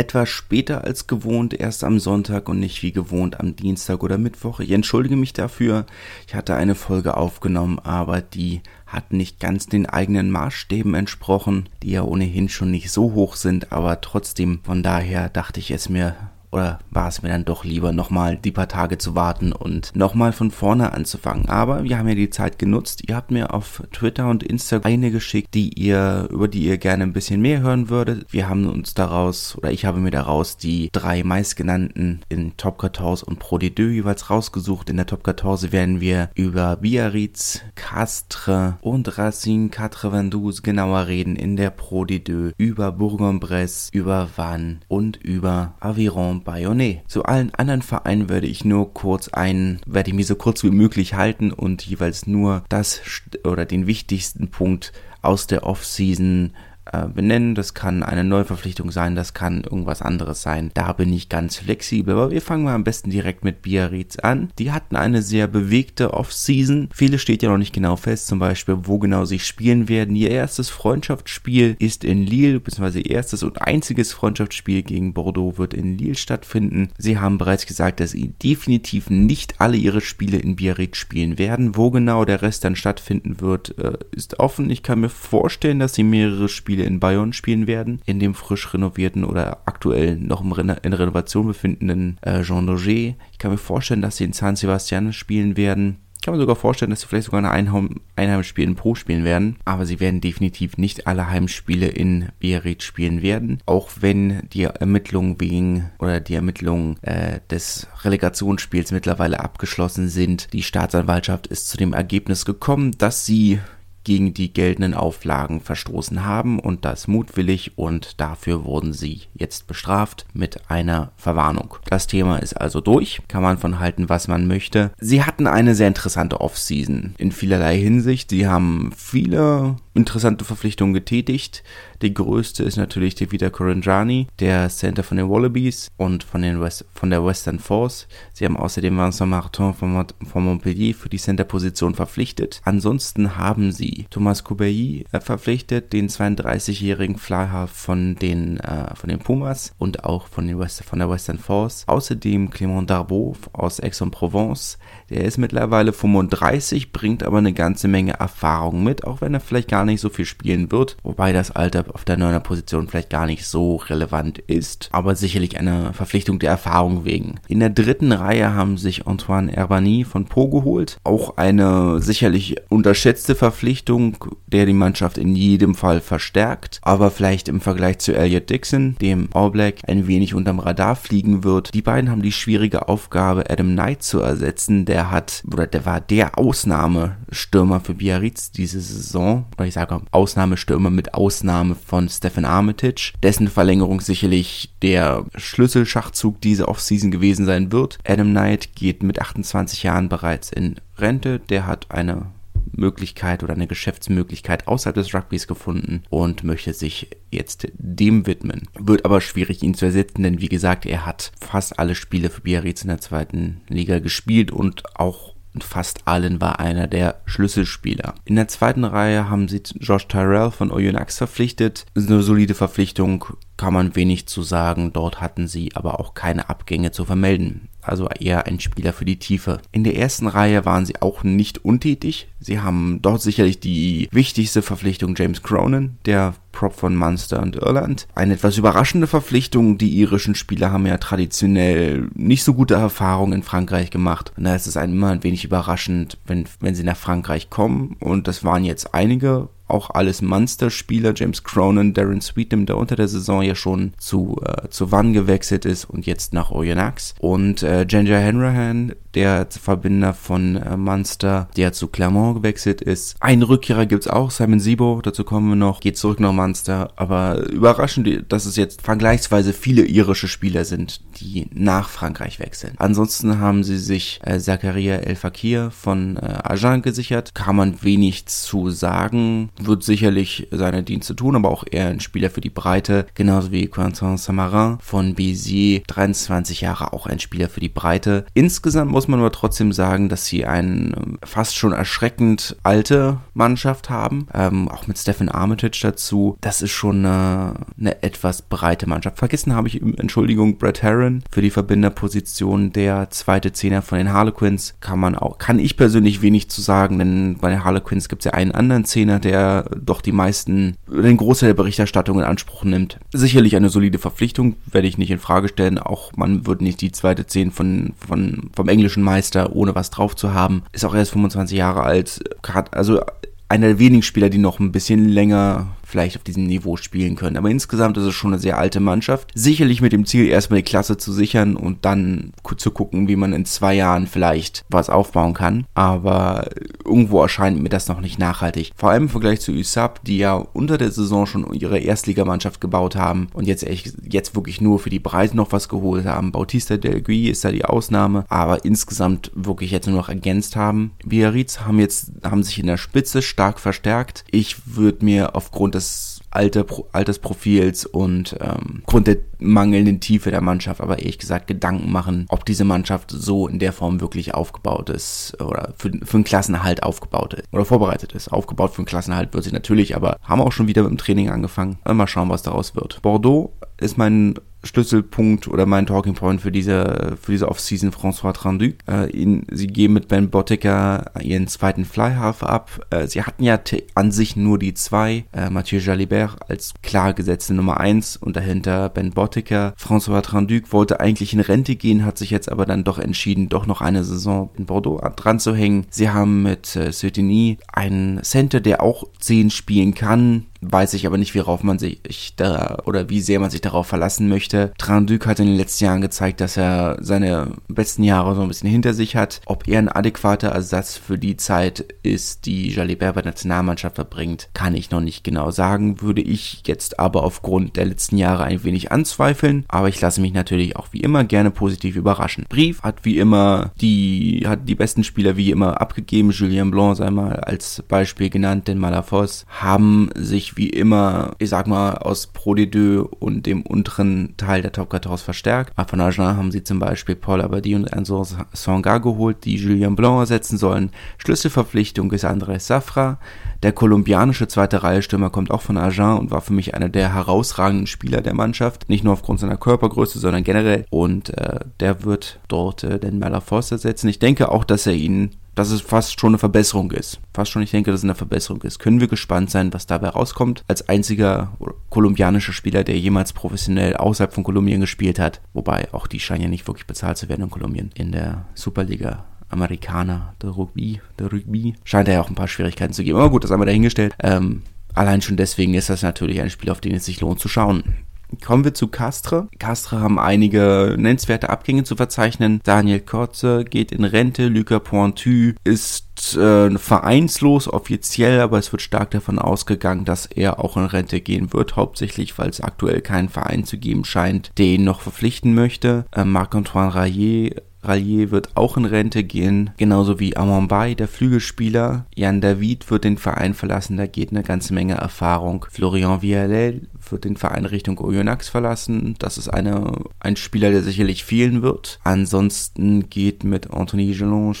etwas später als gewohnt, erst am Sonntag und nicht wie gewohnt am Dienstag oder Mittwoch. Ich entschuldige mich dafür. Ich hatte eine Folge aufgenommen, aber die hat nicht ganz den eigenen Maßstäben entsprochen, die ja ohnehin schon nicht so hoch sind, aber trotzdem von daher dachte ich es mir oder war es mir dann doch lieber, nochmal die paar Tage zu warten und nochmal von vorne anzufangen. Aber wir haben ja die Zeit genutzt. Ihr habt mir auf Twitter und Instagram eine geschickt, die ihr, über die ihr gerne ein bisschen mehr hören würdet. Wir haben uns daraus, oder ich habe mir daraus die drei meistgenannten in Top 14 und Pro D2 jeweils rausgesucht. In der Top 14 werden wir über Biarritz, Castres und Racine Quatre Vendus genauer reden. In der Pro D2 über Bourg-en-Bresse, über Vannes und über Aviron Bayonnet. Zu allen anderen Vereinen werde ich nur kurz ein, werde ich mich so kurz wie möglich halten und jeweils nur das oder den wichtigsten Punkt aus der Off-Season äh, benennen. Das kann eine Neuverpflichtung sein, das kann irgendwas anderes sein. Da bin ich ganz flexibel. Aber wir fangen mal am besten direkt mit Biarritz an. Die hatten eine sehr bewegte Off-Season. Viele steht ja noch nicht genau fest, zum Beispiel, wo genau sie spielen werden. Ihr erstes Freundschaftsspiel ist in Lille, beziehungsweise erstes und einziges Freundschaftsspiel gegen Bordeaux wird in Lille stattfinden. Sie haben bereits gesagt, dass sie definitiv nicht alle ihre Spiele in Biarritz spielen werden. Wo genau der Rest dann stattfinden wird, äh, ist offen. Ich kann mir vorstellen, dass sie mehrere Spiele Spiele in Bayonne spielen werden, in dem frisch renovierten oder aktuell noch in Renovation befindenden äh, Jean Daugé. Ich kann mir vorstellen, dass sie in San Sebastian spielen werden. Ich kann mir sogar vorstellen, dass sie vielleicht sogar ein Einheimspiel in Pro spielen werden, aber sie werden definitiv nicht alle Heimspiele in Biarritz spielen werden, auch wenn die Ermittlungen wegen oder die Ermittlungen äh, des Relegationsspiels mittlerweile abgeschlossen sind. Die Staatsanwaltschaft ist zu dem Ergebnis gekommen, dass sie gegen die geltenden Auflagen verstoßen haben und das mutwillig und dafür wurden sie jetzt bestraft mit einer Verwarnung. Das Thema ist also durch, kann man von halten, was man möchte. Sie hatten eine sehr interessante Offseason in vielerlei Hinsicht. Sie haben viele interessante Verpflichtungen getätigt. Die größte ist natürlich Devita Corangiani, der Center von den Wallabies und von, den West, von der Western Force. Sie haben außerdem Vincent Martin von, von Montpellier für die Center-Position verpflichtet. Ansonsten haben sie Thomas Coubailly äh, verpflichtet, den 32-jährigen Flyhalf von den, äh, von den Pumas und auch von, den West, von der Western Force. Außerdem Clément Darbeau aus Aix-en-Provence. Der ist mittlerweile 35, bringt aber eine ganze Menge Erfahrung mit, auch wenn er vielleicht gar nicht so viel spielen wird, wobei das Alter auf der neuner Position vielleicht gar nicht so relevant ist, aber sicherlich eine Verpflichtung der Erfahrung wegen. In der dritten Reihe haben sich Antoine Herbani von Po geholt, auch eine sicherlich unterschätzte Verpflichtung, der die Mannschaft in jedem Fall verstärkt, aber vielleicht im Vergleich zu Elliot Dixon, dem All Black, ein wenig unterm Radar fliegen wird. Die beiden haben die schwierige Aufgabe, Adam Knight zu ersetzen, der hat, oder der war der Ausnahmestürmer für Biarritz diese Saison, oder ich sage Ausnahmestürmer mit Ausnahme von Stephen Armitage, dessen Verlängerung sicherlich der Schlüsselschachzug dieser Offseason gewesen sein wird. Adam Knight geht mit 28 Jahren bereits in Rente, der hat eine Möglichkeit oder eine Geschäftsmöglichkeit außerhalb des Rugbys gefunden und möchte sich jetzt dem widmen. Wird aber schwierig, ihn zu ersetzen, denn wie gesagt, er hat fast alle Spiele für Biarritz in der zweiten Liga gespielt und auch und fast allen war einer der Schlüsselspieler. In der zweiten Reihe haben sie Josh Tyrell von Oyonnax verpflichtet. Eine solide Verpflichtung, kann man wenig zu sagen. Dort hatten sie aber auch keine Abgänge zu vermelden. Also eher ein Spieler für die Tiefe. In der ersten Reihe waren sie auch nicht untätig. Sie haben dort sicherlich die wichtigste Verpflichtung James Cronin, der Prop von Munster und Irland. Eine etwas überraschende Verpflichtung. Die irischen Spieler haben ja traditionell nicht so gute Erfahrungen in Frankreich gemacht. Und da ist es einem immer ein wenig überraschend, wenn, wenn sie nach Frankreich kommen. Und das waren jetzt einige auch alles Munster-Spieler. James Cronin, Darren Sweetem, der unter der Saison ja schon zu, äh, zu Wann gewechselt ist und jetzt nach Oyonnax. Und äh, Ginger Hanrahan, der Verbinder von äh, Munster, der zu Clermont gewechselt ist. Ein Rückkehrer gibt's auch, Simon Sibo, dazu kommen wir noch, geht zurück nach Munster. Aber überraschend, dass es jetzt vergleichsweise viele irische Spieler sind, die nach Frankreich wechseln. Ansonsten haben sie sich äh, Zakaria El Fakir von äh, Agen gesichert. Kann man wenig zu sagen, wird sicherlich seine Dienste tun, aber auch eher ein Spieler für die Breite, genauso wie Quentin Samarin von Béziers, 23 Jahre, auch ein Spieler für die Breite. Insgesamt muss man aber trotzdem sagen, dass sie eine ähm, fast schon erschreckend alte Mannschaft haben, ähm, auch mit Stephen Armitage dazu. Das ist schon eine, eine etwas breite Mannschaft. Vergessen habe ich, Entschuldigung, Brett Herron für die Verbinderposition der zweite Zehner von den Harlequins kann man auch, kann ich persönlich wenig zu sagen, denn bei den Harlequins gibt es ja einen anderen Zehner, der doch die meisten, den Großteil der Berichterstattung in Anspruch nimmt. Sicherlich eine solide Verpflichtung, werde ich nicht in Frage stellen. Auch man wird nicht die zweite Zehn von, von, vom englischen Meister, ohne was drauf zu haben. Ist auch erst 25 Jahre alt. Also einer der wenigen Spieler, die noch ein bisschen länger vielleicht auf diesem Niveau spielen können. Aber insgesamt ist es schon eine sehr alte Mannschaft. Sicherlich mit dem Ziel, erstmal die Klasse zu sichern und dann zu gucken, wie man in zwei Jahren vielleicht was aufbauen kann. Aber irgendwo erscheint mir das noch nicht nachhaltig. Vor allem im Vergleich zu USAP, die ja unter der Saison schon ihre Erstligamannschaft gebaut haben und jetzt jetzt wirklich nur für die Breite noch was geholt haben. Bautista Del Gui ist da die Ausnahme, aber insgesamt wirklich jetzt nur noch ergänzt haben. Biarritz haben jetzt, haben sich in der Spitze stark verstärkt. Ich würde mir aufgrund des des Alter, Altersprofils und ähm, Grund der mangelnden Tiefe der Mannschaft, aber ehrlich gesagt Gedanken machen, ob diese Mannschaft so in der Form wirklich aufgebaut ist oder für, für einen Klassenerhalt aufgebaut ist oder vorbereitet ist. Aufgebaut für einen Klassenerhalt wird sie natürlich, aber haben auch schon wieder mit dem Training angefangen. Mal schauen, was daraus wird. Bordeaux ist mein Schlüsselpunkt oder mein Talking Point für diese, für diese Offseason François Trandu. Äh, ihn, sie geben mit Ben Bottecker ihren zweiten Flyhalf ab. Äh, sie hatten ja an sich nur die zwei, äh, Mathieu Jalibert als klar gesetzte Nummer eins und dahinter Ben Bottecker. François Trandu wollte eigentlich in Rente gehen, hat sich jetzt aber dann doch entschieden, doch noch eine Saison in Bordeaux dran zu hängen. Sie haben mit äh, Sötini einen Center, der auch zehn spielen kann, weiß ich aber nicht, worauf man sich da oder wie sehr man sich darauf verlassen möchte. Tranduc hat in den letzten Jahren gezeigt, dass er seine besten Jahre so ein bisschen hinter sich hat. Ob er ein adäquater Ersatz für die Zeit ist, die Jalibert bei der Nationalmannschaft verbringt, kann ich noch nicht genau sagen. Würde ich jetzt aber aufgrund der letzten Jahre ein wenig anzweifeln. Aber ich lasse mich natürlich auch wie immer gerne positiv überraschen. Brief hat wie immer die, hat die besten Spieler wie immer abgegeben. Julien Blanc sei mal als Beispiel genannt, denn Malafos haben sich wie immer, ich sag mal, aus Pro D2 und dem unteren Teil der Top 14 verstärkt. Von Agen haben sie zum Beispiel Paul Abadi und Enzo Songa geholt, die Julien Blanc ersetzen sollen. Schlüsselverpflichtung ist Andrés Safra. Der kolumbianische zweite Reihe Stürmer kommt auch von Agen und war für mich einer der herausragenden Spieler der Mannschaft. Nicht nur aufgrund seiner Körpergröße, sondern generell. Und äh, der wird dort äh, den Malafos ersetzen. Ich denke auch, dass er ihn dass es fast schon eine Verbesserung ist. Fast schon, ich denke, dass es eine Verbesserung ist. Können wir gespannt sein, was dabei rauskommt. Als einziger kolumbianischer Spieler, der jemals professionell außerhalb von Kolumbien gespielt hat. Wobei, auch die scheinen ja nicht wirklich bezahlt zu werden in Kolumbien. In der Superliga Amerikaner, der Rugby, der Rugby, scheint er ja auch ein paar Schwierigkeiten zu geben. Aber gut, das haben wir dahingestellt. Ähm, allein schon deswegen ist das natürlich ein Spiel, auf den es sich lohnt zu schauen. Kommen wir zu Castre. Castre haben einige nennenswerte Abgänge zu verzeichnen. Daniel Kotze geht in Rente, Lucas Pointu ist äh, vereinslos offiziell, aber es wird stark davon ausgegangen, dass er auch in Rente gehen wird, hauptsächlich weil es aktuell keinen Verein zu geben scheint, der ihn noch verpflichten möchte. Äh, Marc-Antoine Rayet Rallier wird auch in Rente gehen, genauso wie Amambay, der Flügelspieler. Jan David wird den Verein verlassen, da geht eine ganze Menge Erfahrung. Florian Vialel wird den Verein Richtung Oyonnax verlassen. Das ist eine, ein Spieler, der sicherlich fehlen wird. Ansonsten geht mit Anthony Gelange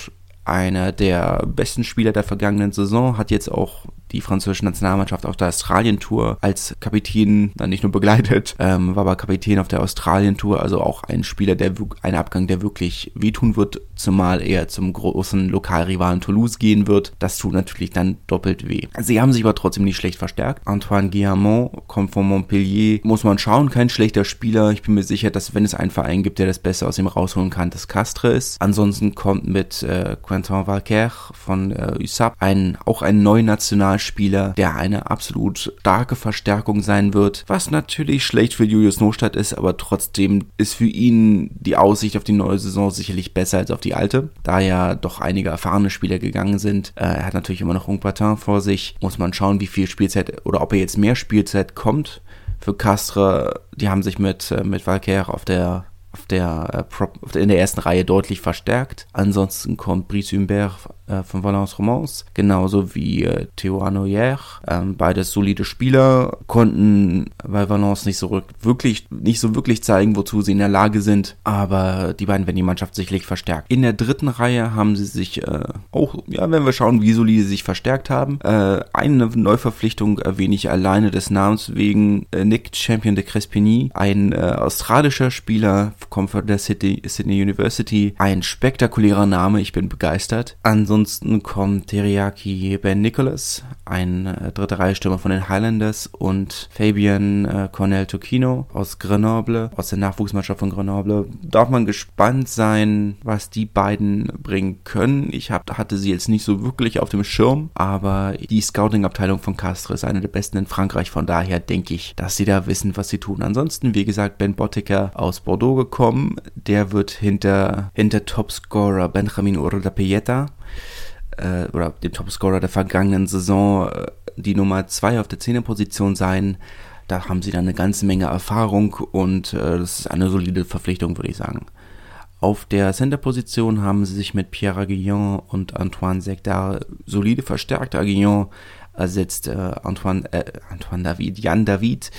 einer der besten Spieler der vergangenen Saison, hat jetzt auch die französische Nationalmannschaft auf der Australien-Tour als Kapitän dann nicht nur begleitet, ähm, war aber Kapitän auf der Australien-Tour, also auch ein Spieler, der ein Abgang, der wirklich wehtun wird, zumal er zum großen Lokalrivalen Toulouse gehen wird. Das tut natürlich dann doppelt weh. Sie haben sich aber trotzdem nicht schlecht verstärkt. Antoine Guillamont kommt von Montpellier, muss man schauen, kein schlechter Spieler. Ich bin mir sicher, dass wenn es einen Verein gibt, der das Beste aus ihm rausholen kann, das Castre ist. Ansonsten kommt mit äh, Quentin Valquer von äh, USAP ein, auch ein neuer National Spieler, der eine absolut starke Verstärkung sein wird, was natürlich schlecht für Julius Nostadt ist, aber trotzdem ist für ihn die Aussicht auf die neue Saison sicherlich besser als auf die alte, da ja doch einige erfahrene Spieler gegangen sind. Äh, er hat natürlich immer noch Ungpatin vor sich, muss man schauen, wie viel Spielzeit oder ob er jetzt mehr Spielzeit kommt für Castre, die haben sich mit, äh, mit Valker auf der auf der, äh, in der ersten Reihe deutlich verstärkt. Ansonsten kommt Brice Humbert äh, von Valence Romance, genauso wie äh, Theo Anoyer. Ähm, beides solide Spieler, konnten bei Valence nicht so wirklich, nicht so wirklich zeigen, wozu sie in der Lage sind, aber die beiden werden die Mannschaft sicherlich verstärkt. In der dritten Reihe haben sie sich äh, auch, ja, wenn wir schauen, wie solide sie sich verstärkt haben, äh, eine Neuverpflichtung erwähne ich alleine des Namens wegen äh, Nick Champion de Crespigny, ein äh, australischer Spieler, kommt von der City, Sydney University, ein spektakulärer Name, ich bin begeistert. Ansonsten Ansonsten kommt Teriyaki Ben Nicholas, ein äh, dritte Reihe Stürmer von den Highlanders und Fabian äh, Cornel Tocchino aus Grenoble, aus der Nachwuchsmannschaft von Grenoble. Darf man gespannt sein, was die beiden bringen können. Ich hab, hatte sie jetzt nicht so wirklich auf dem Schirm, aber die Scouting-Abteilung von Castres ist eine der besten in Frankreich. Von daher denke ich, dass sie da wissen, was sie tun. Ansonsten, wie gesagt, Ben Bottecker aus Bordeaux gekommen. Der wird hinter, hinter Topscorer Benjamin Urda äh, oder dem Topscorer der vergangenen Saison äh, die Nummer 2 auf der 10 Position sein. Da haben sie dann eine ganze Menge Erfahrung und äh, das ist eine solide Verpflichtung, würde ich sagen. Auf der Center-Position haben sie sich mit Pierre Aguillon und Antoine Sector solide verstärkt. Aguillon ersetzt äh, Antoine, äh, Antoine David, Jan David,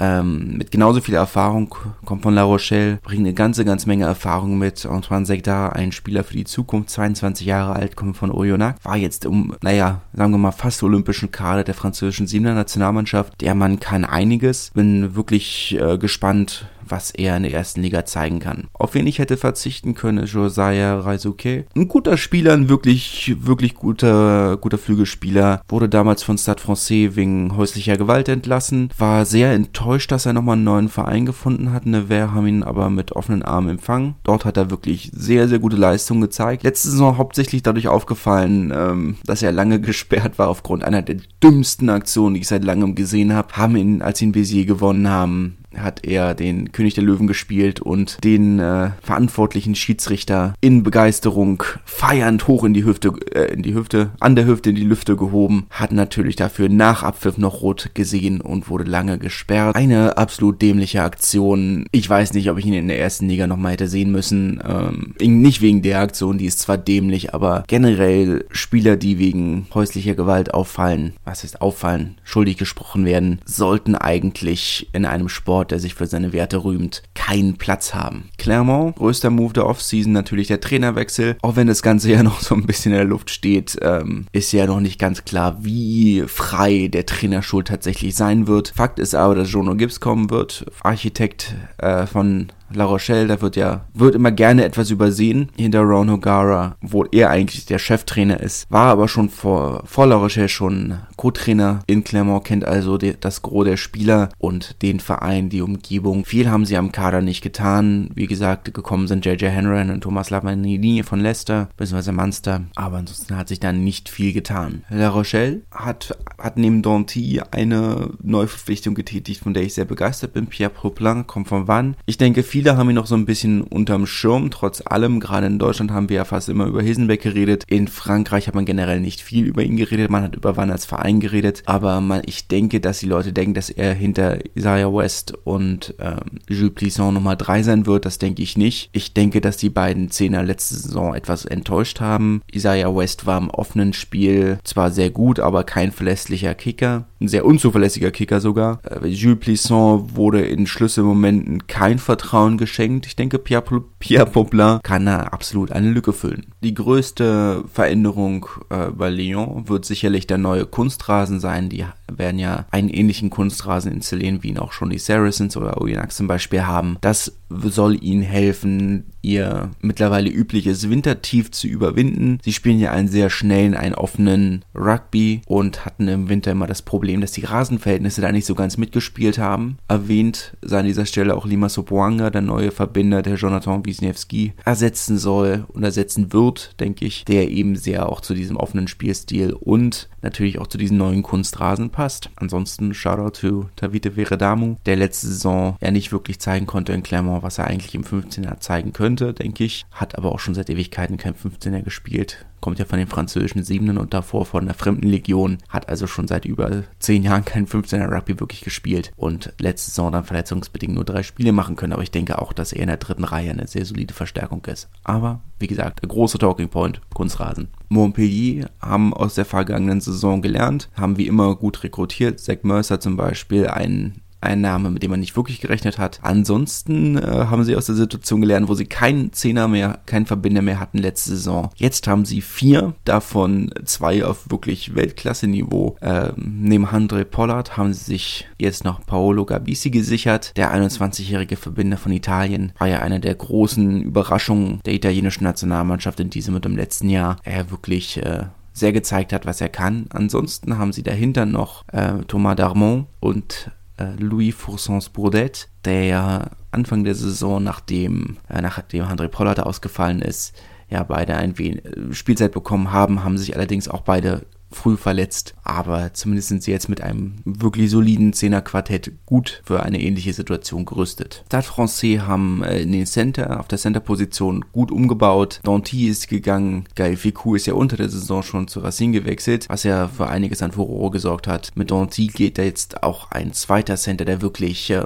ähm, mit genauso viel Erfahrung, kommt von La Rochelle, bringt eine ganze, ganz Menge Erfahrung mit. Antoine Sekdar, ein Spieler für die Zukunft, 22 Jahre alt, kommt von Oyonnax, war jetzt um, naja, sagen wir mal, fast olympischen Kader der französischen Siebener Nationalmannschaft. Der Mann kann einiges. Bin wirklich äh, gespannt, was er in der ersten Liga zeigen kann. Auf wen ich hätte verzichten können, Josiah Raisuke. Ein guter Spieler, ein wirklich, wirklich guter, guter Flügelspieler. Wurde damals von Stade Francais wegen häuslicher Gewalt entlassen. War sehr enttäuscht, dass er nochmal einen neuen Verein gefunden hat. Nevers haben ihn aber mit offenen Armen empfangen. Dort hat er wirklich sehr, sehr gute Leistungen gezeigt. Letzte Saison hauptsächlich dadurch aufgefallen, ähm, dass er lange gesperrt war aufgrund einer der dümmsten Aktionen, die ich seit langem gesehen habe. Haben ihn, als ihn Bézier gewonnen haben, hat er den König der Löwen gespielt und den äh, verantwortlichen Schiedsrichter in Begeisterung feiernd hoch in die Hüfte, äh, in die Hüfte, an der Hüfte in die Lüfte gehoben, hat natürlich dafür nach Abpfiff noch rot gesehen und wurde lange gesperrt. Eine absolut dämliche Aktion. Ich weiß nicht, ob ich ihn in der ersten Liga nochmal hätte sehen müssen. Ähm, nicht wegen der Aktion, die ist zwar dämlich, aber generell Spieler, die wegen häuslicher Gewalt auffallen, was heißt auffallen, schuldig gesprochen werden, sollten eigentlich in einem Sport Sport, der sich für seine Werte rühmt, keinen Platz haben. Clermont, größter Move der Offseason, natürlich der Trainerwechsel. Auch wenn das Ganze ja noch so ein bisschen in der Luft steht, ähm, ist ja noch nicht ganz klar, wie frei der Trainerschuld tatsächlich sein wird. Fakt ist aber, dass Jono Gibbs kommen wird, Architekt äh, von La Rochelle, da wird ja, wird immer gerne etwas übersehen hinter Ron O'Gara, wo er eigentlich der Cheftrainer ist, war aber schon vor, vor La Rochelle schon Co-Trainer in Clermont, kennt also die, das Gros der Spieler und den Verein, die Umgebung. Viel haben sie am Kader nicht getan. Wie gesagt, gekommen sind JJ Henry und Thomas Lavanini von Leicester, bzw. Munster, aber ansonsten hat sich da nicht viel getan. La Rochelle hat, hat neben Danty eine Neuverpflichtung getätigt, von der ich sehr begeistert bin. Pierre Proplan kommt von Wann. Ich denke, Viele haben ihn noch so ein bisschen unterm Schirm, trotz allem. Gerade in Deutschland haben wir ja fast immer über Hisenbeck geredet. In Frankreich hat man generell nicht viel über ihn geredet. Man hat über Wann als Verein geredet. Aber man, ich denke, dass die Leute denken, dass er hinter Isaiah West und ähm, Jules Plisson Nummer 3 sein wird. Das denke ich nicht. Ich denke, dass die beiden Zehner letzte Saison etwas enttäuscht haben. Isaiah West war im offenen Spiel zwar sehr gut, aber kein verlässlicher Kicker. Ein sehr unzuverlässiger Kicker sogar. Äh, Jules Plisson wurde in Schlüsselmomenten kein Vertrauen geschenkt. Ich denke, Pierre, Pierre Poplin kann da absolut eine Lücke füllen. Die größte Veränderung äh, bei Lyon wird sicherlich der neue Kunstrasen sein. Die werden ja einen ähnlichen Kunstrasen installieren, wie ihn auch schon die Saracens oder Oyonnax zum Beispiel haben. Das soll ihnen helfen, ihr mittlerweile übliches Wintertief zu überwinden. Sie spielen ja einen sehr schnellen, einen offenen Rugby und hatten im Winter immer das Problem, dass die Rasenverhältnisse da nicht so ganz mitgespielt haben. Erwähnt sei an dieser Stelle auch Lima Sopoanga, der neue Verbinder, der Jonathan Wisniewski ersetzen soll und ersetzen wird, denke ich, der eben sehr auch zu diesem offenen Spielstil und natürlich auch zu diesen neuen Kunstrasen passt. Ansonsten Shoutout to Tavite Veredamu, der letzte Saison ja nicht wirklich zeigen konnte in Clermont, was er eigentlich im 15er zeigen könnte, denke ich. Hat aber auch schon seit Ewigkeiten kein 15er gespielt kommt ja von den französischen Siebenen und davor von der Fremdenlegion, hat also schon seit über zehn Jahren kein 15er Rugby wirklich gespielt und letzte Saison dann verletzungsbedingt nur drei Spiele machen können, aber ich denke auch, dass er in der dritten Reihe eine sehr solide Verstärkung ist. Aber, wie gesagt, der große Talking Point, Kunstrasen. Montpellier haben aus der vergangenen Saison gelernt, haben wie immer gut rekrutiert. Zach Mercer zum Beispiel, ein ein Name, mit dem man nicht wirklich gerechnet hat. Ansonsten äh, haben sie aus der Situation gelernt, wo sie keinen Zehner mehr, keinen Verbinder mehr hatten letzte Saison. Jetzt haben sie vier, davon zwei auf wirklich Weltklasse-Niveau. Äh, neben Andre Pollard haben sie sich jetzt noch Paolo Gabisi gesichert. Der 21-jährige Verbinder von Italien war ja eine der großen Überraschungen der italienischen Nationalmannschaft in diesem und im letzten Jahr. Er wirklich äh, sehr gezeigt hat, was er kann. Ansonsten haben sie dahinter noch äh, Thomas Darmon und Louis Foursons Bourdet, der Anfang der Saison, nachdem, äh, nachdem André Pollard ausgefallen ist, ja beide ein wenig äh, Spielzeit bekommen haben, haben sich allerdings auch beide früh verletzt, aber zumindest sind sie jetzt mit einem wirklich soliden Zehner-Quartett gut für eine ähnliche Situation gerüstet. Stade Francais haben äh, in den Center, auf der Center-Position gut umgebaut. Danty ist gegangen, Gaël Ficou ist ja unter der Saison schon zu Racine gewechselt, was ja für einiges an Furore gesorgt hat. Mit Danty geht da jetzt auch ein zweiter Center, der wirklich äh,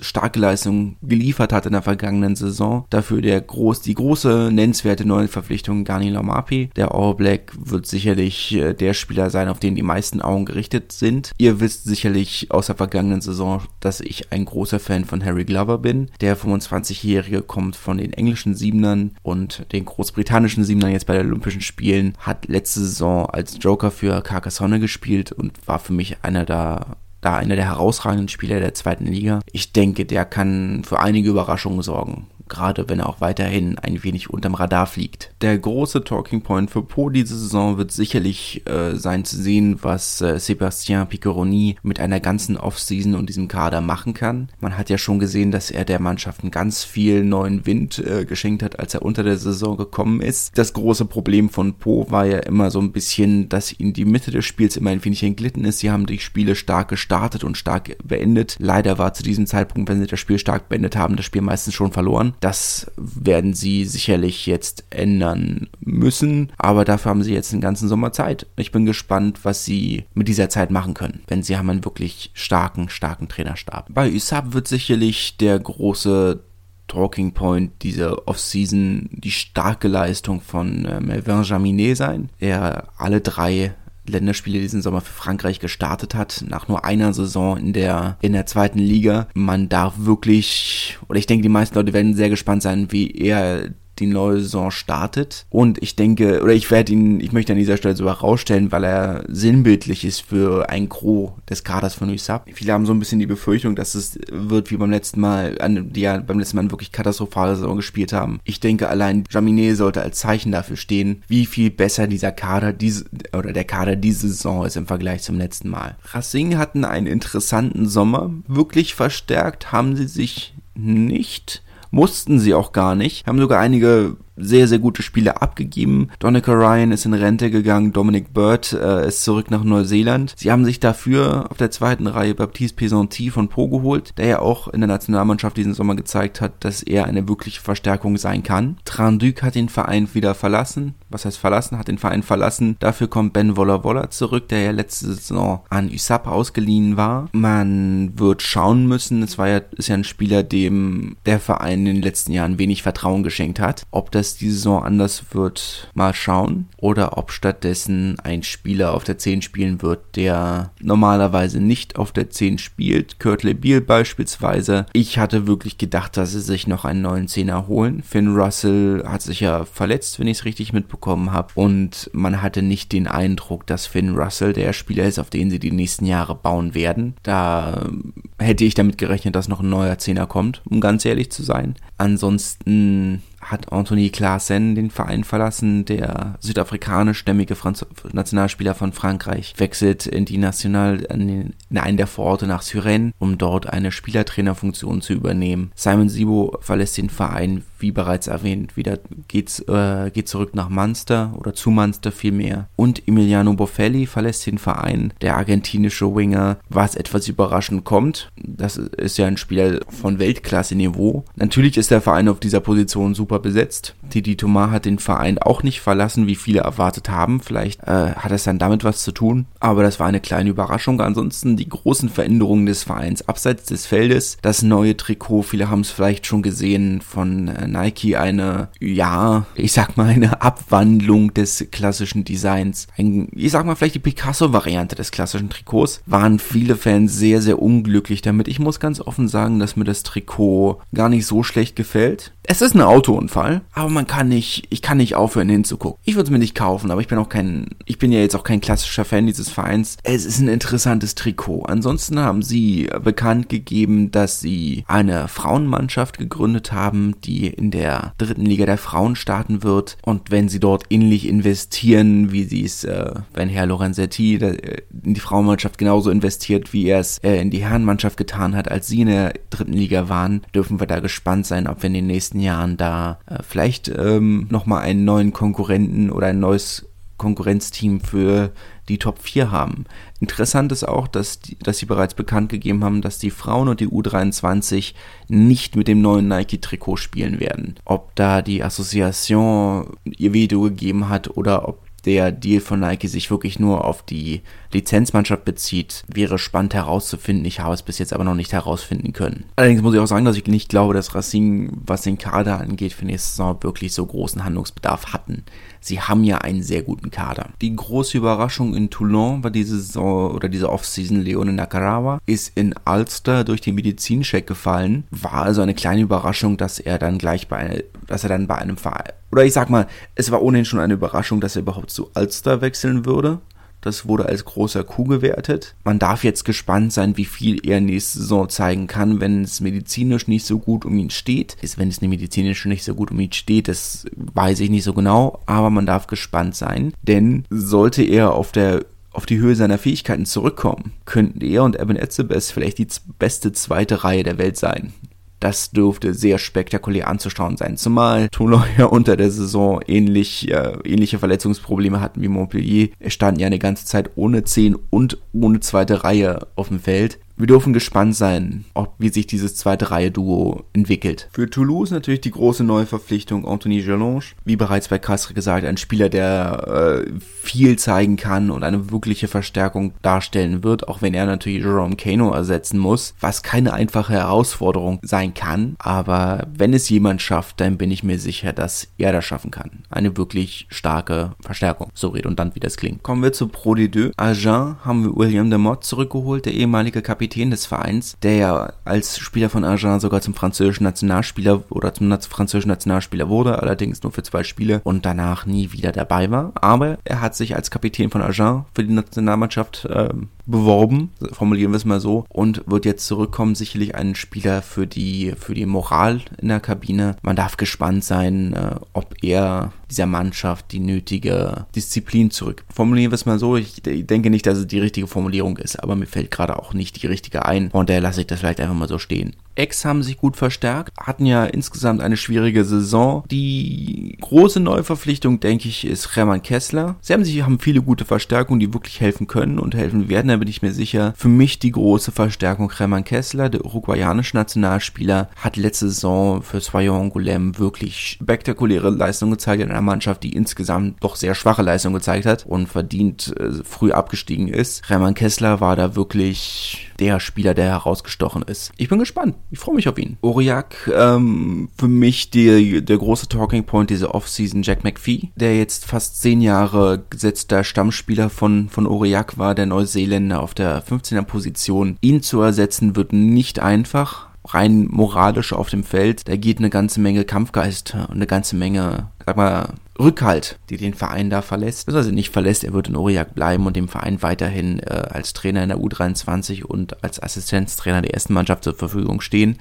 starke Leistung geliefert hat in der vergangenen Saison. Dafür der groß, die große nennenswerte neue Verpflichtung Gani Lamapi. Der All Black wird sicherlich äh, der Spieler sein, auf den die meisten Augen gerichtet sind. Ihr wisst sicherlich aus der vergangenen Saison, dass ich ein großer Fan von Harry Glover bin. Der 25-Jährige kommt von den englischen Siebenern und den großbritannischen Siebenern jetzt bei den Olympischen Spielen, hat letzte Saison als Joker für Carcassonne gespielt und war für mich einer der da einer der herausragenden Spieler der zweiten Liga. Ich denke, der kann für einige Überraschungen sorgen gerade wenn er auch weiterhin ein wenig unterm Radar fliegt. Der große Talking Point für Po diese Saison wird sicherlich äh, sein zu sehen, was äh, Sebastien Piccheroni mit einer ganzen Offseason und diesem Kader machen kann. Man hat ja schon gesehen, dass er der Mannschaft ganz viel neuen Wind äh, geschenkt hat, als er unter der Saison gekommen ist. Das große Problem von Po war ja immer so ein bisschen, dass ihnen die Mitte des Spiels immer ein wenig entglitten ist. Sie haben die Spiele stark gestartet und stark beendet. Leider war zu diesem Zeitpunkt, wenn sie das Spiel stark beendet haben, das Spiel meistens schon verloren. Das werden sie sicherlich jetzt ändern müssen, aber dafür haben sie jetzt den ganzen Sommer Zeit. Ich bin gespannt, was sie mit dieser Zeit machen können, wenn sie haben einen wirklich starken, starken Trainerstab. Bei USAP wird sicherlich der große Talking Point dieser Offseason die starke Leistung von äh, Melvin Jaminet sein, der alle drei Länderspiele diesen Sommer für Frankreich gestartet hat, nach nur einer Saison in der, in der zweiten Liga. Man darf wirklich, oder ich denke, die meisten Leute werden sehr gespannt sein, wie er die neue Saison startet. Und ich denke, oder ich werde ihn, ich möchte an dieser Stelle sogar rausstellen, weil er sinnbildlich ist für ein Gros des Kaders von USAP. Viele haben so ein bisschen die Befürchtung, dass es wird wie beim letzten Mal, die ja beim letzten Mal wirklich katastrophale Saison gespielt haben. Ich denke, allein Jaminet sollte als Zeichen dafür stehen, wie viel besser dieser Kader diese, oder der Kader diese Saison ist im Vergleich zum letzten Mal. Racing hatten einen interessanten Sommer. Wirklich verstärkt haben sie sich nicht mussten sie auch gar nicht, haben sogar einige sehr, sehr gute Spiele abgegeben. Donica Ryan ist in Rente gegangen, Dominic Bird äh, ist zurück nach Neuseeland. Sie haben sich dafür auf der zweiten Reihe Baptiste Pesanti von Po geholt, der ja auch in der Nationalmannschaft diesen Sommer gezeigt hat, dass er eine wirkliche Verstärkung sein kann. Tranduc hat den Verein wieder verlassen. Was heißt verlassen? Hat den Verein verlassen. Dafür kommt Ben Woller Woller zurück, der ja letzte Saison an USAP ausgeliehen war. Man wird schauen müssen. Es war ja, ist ja ein Spieler, dem der Verein in den letzten Jahren wenig Vertrauen geschenkt hat. Ob das es die Saison anders wird, mal schauen. Oder ob stattdessen ein Spieler auf der 10 spielen wird, der normalerweise nicht auf der 10 spielt. Kurt LeBeal beispielsweise. Ich hatte wirklich gedacht, dass sie sich noch einen neuen Zehner holen. Finn Russell hat sich ja verletzt, wenn ich es richtig mitbekommen habe. Und man hatte nicht den Eindruck, dass Finn Russell der Spieler ist, auf den sie die nächsten Jahre bauen werden. Da hätte ich damit gerechnet, dass noch ein neuer Zehner kommt, um ganz ehrlich zu sein. Ansonsten hat Anthony Klaassen den Verein verlassen. Der südafrikanischstämmige Franz Nationalspieler von Frankreich wechselt in die National in einen der Vororte nach Suresnes, um dort eine Spielertrainerfunktion zu übernehmen. Simon Sibo verlässt den Verein, wie bereits erwähnt, wieder geht's, äh, geht zurück nach Munster oder zu Munster vielmehr. Und Emiliano Boffelli verlässt den Verein, der argentinische Winger, was etwas überraschend kommt. Das ist ja ein Spieler von Weltklasse-Niveau. Natürlich ist der Verein auf dieser Position super besetzt. Didi Thomas hat den Verein auch nicht verlassen, wie viele erwartet haben. Vielleicht äh, hat es dann damit was zu tun, aber das war eine kleine Überraschung. Ansonsten die großen Veränderungen des Vereins abseits des Feldes. Das neue Trikot, viele haben es vielleicht schon gesehen, von äh, Nike eine, ja, ich sag mal, eine Abwandlung des klassischen Designs. Ein, ich sag mal, vielleicht die Picasso-Variante des klassischen Trikots. Waren viele Fans sehr, sehr unglücklich damit. Ich muss ganz offen sagen, dass mir das Trikot gar nicht so schlecht gefällt. Es ist ein Autounfall, aber man kann nicht, ich kann nicht aufhören hinzugucken. Ich würde es mir nicht kaufen, aber ich bin auch kein, ich bin ja jetzt auch kein klassischer Fan dieses Vereins. Es ist ein interessantes Trikot. Ansonsten haben sie bekannt gegeben, dass sie eine Frauenmannschaft gegründet haben, die in der dritten Liga der Frauen starten wird. Und wenn sie dort ähnlich investieren, wie sie es, äh, wenn Herr Lorenzetti äh, in die Frauenmannschaft genauso investiert, wie er es äh, in die Herrenmannschaft getan hat, als sie in der dritten Liga waren, dürfen wir da gespannt sein, ob wir in den nächsten Jahren da vielleicht ähm, nochmal einen neuen Konkurrenten oder ein neues Konkurrenzteam für die Top 4 haben. Interessant ist auch, dass, die, dass sie bereits bekannt gegeben haben, dass die Frauen und die U23 nicht mit dem neuen Nike-Trikot spielen werden. Ob da die Association ihr Veto gegeben hat oder ob der Deal von Nike sich wirklich nur auf die Lizenzmannschaft bezieht, wäre spannend herauszufinden. Ich habe es bis jetzt aber noch nicht herausfinden können. Allerdings muss ich auch sagen, dass ich nicht glaube, dass Racing, was den Kader angeht, für nächste Saison wirklich so großen Handlungsbedarf hatten. Sie haben ja einen sehr guten Kader. Die große Überraschung in Toulon war diese Saison oder diese Offseason Leone Nakarawa ist in Ulster durch den Medizincheck gefallen. War also eine kleine Überraschung, dass er dann gleich bei, dass er dann bei einem Verein, oder ich sag mal, es war ohnehin schon eine Überraschung, dass er überhaupt zu Ulster wechseln würde. Das wurde als großer Coup gewertet. Man darf jetzt gespannt sein, wie viel er nächste Saison zeigen kann, wenn es medizinisch nicht so gut um ihn steht. Ist, wenn es medizinisch nicht so gut um ihn steht, das weiß ich nicht so genau, aber man darf gespannt sein. Denn sollte er auf der auf die Höhe seiner Fähigkeiten zurückkommen, könnten er und Evan Etzebeth vielleicht die beste zweite Reihe der Welt sein. Das dürfte sehr spektakulär anzuschauen sein, zumal Toulon ja unter der Saison ähnlich, äh, ähnliche Verletzungsprobleme hatten wie Montpellier. Es standen ja eine ganze Zeit ohne 10 und ohne zweite Reihe auf dem Feld. Wir dürfen gespannt sein, ob, wie sich dieses zweite Reihe-Duo entwickelt. Für Toulouse natürlich die große Neuverpflichtung Anthony Gelange. Wie bereits bei Castre gesagt, ein Spieler, der äh, viel zeigen kann und eine wirkliche Verstärkung darstellen wird, auch wenn er natürlich Jerome Kano ersetzen muss, was keine einfache Herausforderung sein kann. Aber wenn es jemand schafft, dann bin ich mir sicher, dass er das schaffen kann. Eine wirklich starke Verstärkung. So redundant wie das klingt. Kommen wir zu Pro D2. Agen haben wir William Demott zurückgeholt, der ehemalige Kapitän Kapitän des Vereins, der ja als Spieler von Agen sogar zum französischen Nationalspieler oder zum französischen Nationalspieler wurde, allerdings nur für zwei Spiele und danach nie wieder dabei war. Aber er hat sich als Kapitän von Agen für die Nationalmannschaft äh, beworben, formulieren wir es mal so, und wird jetzt zurückkommen, sicherlich ein Spieler für die, für die Moral in der Kabine. Man darf gespannt sein, äh, ob er dieser Mannschaft die nötige Disziplin zurück. Formulieren wir es mal so, ich denke nicht, dass es die richtige Formulierung ist, aber mir fällt gerade auch nicht die richtige ein und daher lasse ich das vielleicht einfach mal so stehen. Ex haben sich gut verstärkt, hatten ja insgesamt eine schwierige Saison. Die große Neuverpflichtung, denke ich, ist Hermann Kessler. Sie haben sich haben viele gute Verstärkungen, die wirklich helfen können und helfen werden, da bin ich mir sicher. Für mich die große Verstärkung Hermann Kessler, der uruguayanische Nationalspieler, hat letzte Saison für Soyon Angoulême wirklich spektakuläre Leistungen gezeigt in einer Mannschaft, die insgesamt doch sehr schwache Leistungen gezeigt hat und verdient äh, früh abgestiegen ist. Hermann Kessler war da wirklich der Spieler, der herausgestochen ist. Ich bin gespannt. Ich freue mich auf ihn. Aurillac, ähm, für mich die, der große Talking Point diese Offseason Jack McPhee, der jetzt fast zehn Jahre gesetzter Stammspieler von, von Aurillac war, der Neuseeländer auf der 15er Position. Ihn zu ersetzen wird nicht einfach rein moralisch auf dem Feld, da geht eine ganze Menge Kampfgeist und eine ganze Menge, sag mal, Rückhalt, die den Verein da verlässt. Also nicht verlässt, er wird in Aurillac bleiben und dem Verein weiterhin äh, als Trainer in der U23 und als Assistenztrainer der ersten Mannschaft zur Verfügung stehen.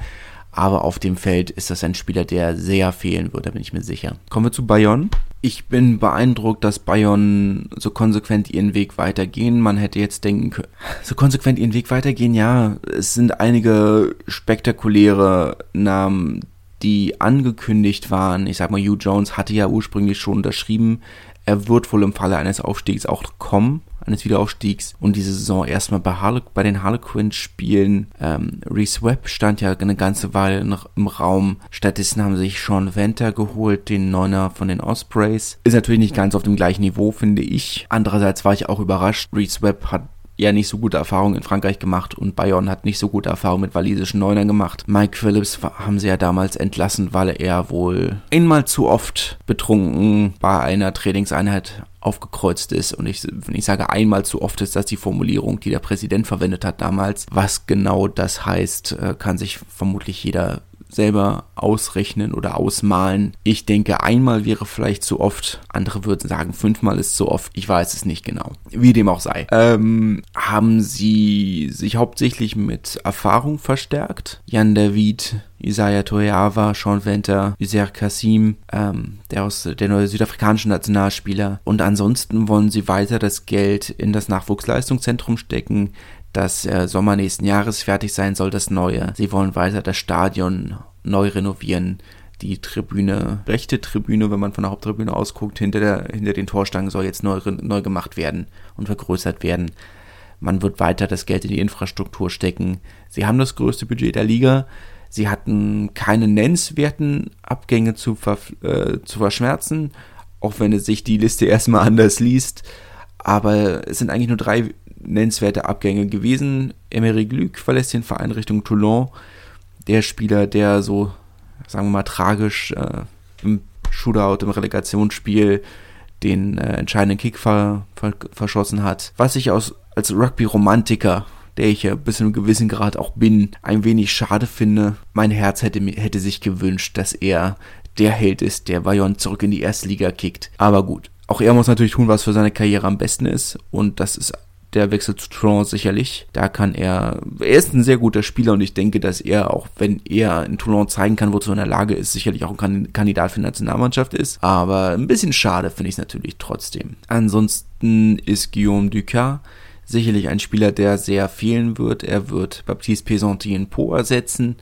Aber auf dem Feld ist das ein Spieler, der sehr fehlen wird, da bin ich mir sicher. Kommen wir zu Bayonne. Ich bin beeindruckt, dass Bayonne so konsequent ihren Weg weitergehen. Man hätte jetzt denken können, so konsequent ihren Weg weitergehen, ja, es sind einige spektakuläre Namen, die angekündigt waren. Ich sag mal, Hugh Jones hatte ja ursprünglich schon unterschrieben. Er wird wohl im Falle eines Aufstiegs auch kommen eines Wiederaufstiegs und diese Saison erstmal bei, Harle bei den Harlequins spielen. Ähm, Reese Webb stand ja eine ganze Weile noch im Raum. Stattdessen haben sich Sean Venter geholt, den Neuner von den Ospreys. Ist natürlich nicht ganz auf dem gleichen Niveau, finde ich. Andererseits war ich auch überrascht. Reese Webb hat ja nicht so gute Erfahrungen in Frankreich gemacht und Bayern hat nicht so gute Erfahrungen mit walisischen Neunern gemacht. Mike Phillips haben sie ja damals entlassen, weil er wohl einmal zu oft betrunken bei einer Trainingseinheit aufgekreuzt ist. Und ich, wenn ich sage einmal zu oft, ist das die Formulierung, die der Präsident verwendet hat damals. Was genau das heißt, äh, kann sich vermutlich jeder selber ausrechnen oder ausmalen. Ich denke, einmal wäre vielleicht zu oft. Andere würden sagen, fünfmal ist zu oft. Ich weiß es nicht genau. Wie dem auch sei. Ähm, haben sie sich hauptsächlich mit Erfahrung verstärkt? Jan David, Isaiah Toyava, Sean Venter, Uzer Kassim, ähm, der aus der neue südafrikanische Nationalspieler. Und ansonsten wollen sie weiter das Geld in das Nachwuchsleistungszentrum stecken das äh, Sommer nächsten Jahres fertig sein soll, das neue. Sie wollen weiter das Stadion neu renovieren. Die Tribüne, rechte Tribüne, wenn man von der Haupttribüne ausguckt, hinter, der, hinter den Torstangen soll jetzt neu, neu gemacht werden und vergrößert werden. Man wird weiter das Geld in die Infrastruktur stecken. Sie haben das größte Budget der Liga. Sie hatten keine nennenswerten Abgänge zu, ver, äh, zu verschmerzen, auch wenn es sich die Liste erstmal anders liest. Aber es sind eigentlich nur drei nennenswerte Abgänge gewesen. Emery Glück verlässt den Verein Richtung Toulon. Der Spieler, der so, sagen wir mal, tragisch äh, im Shootout, im Relegationsspiel den äh, entscheidenden Kick ver ver verschossen hat. Was ich aus, als Rugby-Romantiker, der ich ja bis zu einem gewissen Grad auch bin, ein wenig schade finde. Mein Herz hätte, hätte sich gewünscht, dass er der Held ist, der Bayonne zurück in die erste Liga kickt. Aber gut, auch er muss natürlich tun, was für seine Karriere am besten ist. Und das ist der Wechsel zu Toulon sicherlich. Da kann er, er ist ein sehr guter Spieler und ich denke, dass er, auch wenn er in Toulon zeigen kann, wozu er in der Lage ist, sicherlich auch ein Kandidat für die Nationalmannschaft ist. Aber ein bisschen schade finde ich es natürlich trotzdem. Ansonsten ist Guillaume Ducas sicherlich ein Spieler, der sehr fehlen wird. Er wird Baptiste Pesanti in Po ersetzen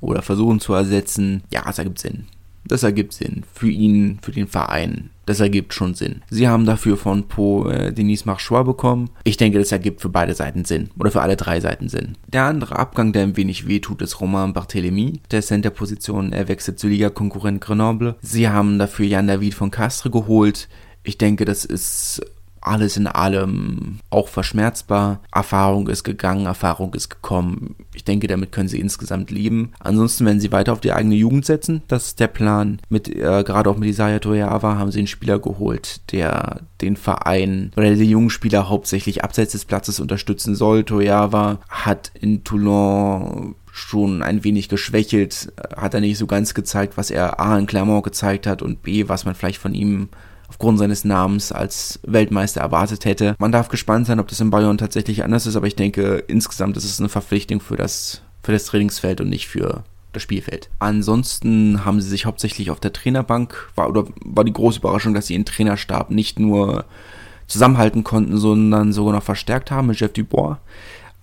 oder versuchen zu ersetzen. Ja, das ergibt Sinn. Das ergibt Sinn. Für ihn, für den Verein. Das ergibt schon Sinn. Sie haben dafür von Po äh, Denise Marchois bekommen. Ich denke, das ergibt für beide Seiten Sinn. Oder für alle drei Seiten Sinn. Der andere Abgang, der ein wenig wehtut, ist Romain Barthélemy. Der Center-Position, er wechselt zu Liga-Konkurrent Grenoble. Sie haben dafür Jan David von Castre geholt. Ich denke, das ist alles in allem auch verschmerzbar. Erfahrung ist gegangen, Erfahrung ist gekommen. Ich denke, damit können sie insgesamt leben. Ansonsten werden sie weiter auf die eigene Jugend setzen. Das ist der Plan. Mit, äh, gerade auch mit Isaiah Toyava haben sie einen Spieler geholt, der den Verein oder die jungen Spieler hauptsächlich abseits des Platzes unterstützen soll. Toyava hat in Toulon schon ein wenig geschwächelt, hat er nicht so ganz gezeigt, was er A in Clermont gezeigt hat und B, was man vielleicht von ihm aufgrund seines Namens als Weltmeister erwartet hätte. Man darf gespannt sein, ob das in Bayern tatsächlich anders ist, aber ich denke, insgesamt ist es eine Verpflichtung für das, für das Trainingsfeld und nicht für das Spielfeld. Ansonsten haben sie sich hauptsächlich auf der Trainerbank, war, oder war die große Überraschung, dass sie ihren Trainerstab nicht nur zusammenhalten konnten, sondern sogar noch verstärkt haben mit Jeff Dubois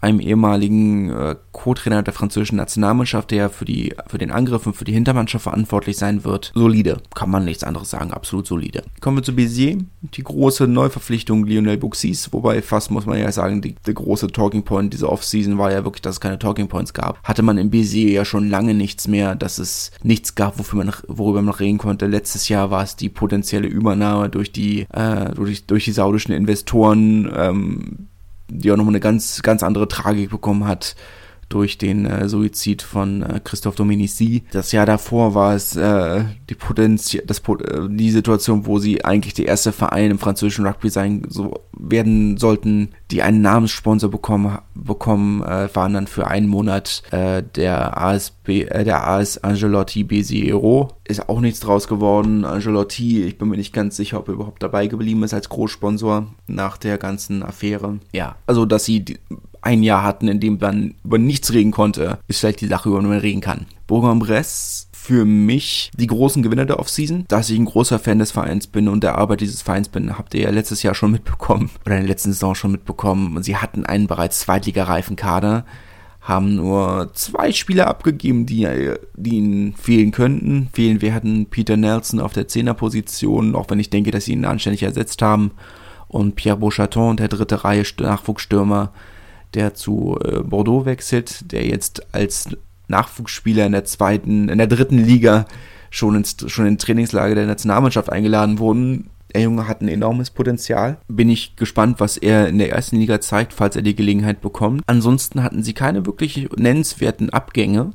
einem ehemaligen äh, Co-Trainer der französischen Nationalmannschaft, der für, die, für den Angriff und für die Hintermannschaft verantwortlich sein wird. Solide, kann man nichts anderes sagen, absolut solide. Kommen wir zu Bézier, die große Neuverpflichtung Lionel Buxis, wobei fast muss man ja sagen, die, der große Talking Point dieser Offseason war ja wirklich, dass es keine Talking Points gab. Hatte man in Bézier ja schon lange nichts mehr, dass es nichts gab, wofür man, worüber man reden konnte. Letztes Jahr war es die potenzielle Übernahme durch die, äh, durch, durch die saudischen Investoren, ähm, die auch nochmal eine ganz, ganz andere Tragik bekommen hat durch den äh, Suizid von äh, Christoph Dominici. Das Jahr davor war es äh, die Potenz das, äh, die Situation, wo sie eigentlich der erste Verein im französischen Rugby sein so werden sollten, die einen Namenssponsor bekommen bekommen, äh, waren dann für einen Monat äh, der ASB, äh, der AS Angelotti Besiero. Ist auch nichts draus geworden. Angelotti, ich bin mir nicht ganz sicher, ob er überhaupt dabei geblieben ist als Großsponsor nach der ganzen Affäre. Ja, also dass sie die, ein Jahr hatten, in dem man über nichts reden konnte, ist vielleicht die Sache, über die man reden kann. Bourg-en-Bresse für mich die großen Gewinner der Offseason. Dass ich ein großer Fan des Vereins bin und der Arbeit dieses Vereins bin, habt ihr ja letztes Jahr schon mitbekommen oder in der letzten Saison schon mitbekommen. Sie hatten einen bereits zweitligareifen Kader, haben nur zwei Spieler abgegeben, die, die ihnen fehlen könnten. Fehlen hatten Peter Nelson auf der Zehnerposition, auch wenn ich denke, dass sie ihn anständig ersetzt haben. Und Pierre Beauchaton, der dritte Reihe Nachwuchsstürmer, der zu äh, Bordeaux wechselt, der jetzt als Nachwuchsspieler in der zweiten, in der dritten Liga schon ins, schon in Trainingslager der Nationalmannschaft eingeladen wurden. Der Junge hat ein enormes Potenzial. Bin ich gespannt, was er in der ersten Liga zeigt, falls er die Gelegenheit bekommt. Ansonsten hatten sie keine wirklich nennenswerten Abgänge,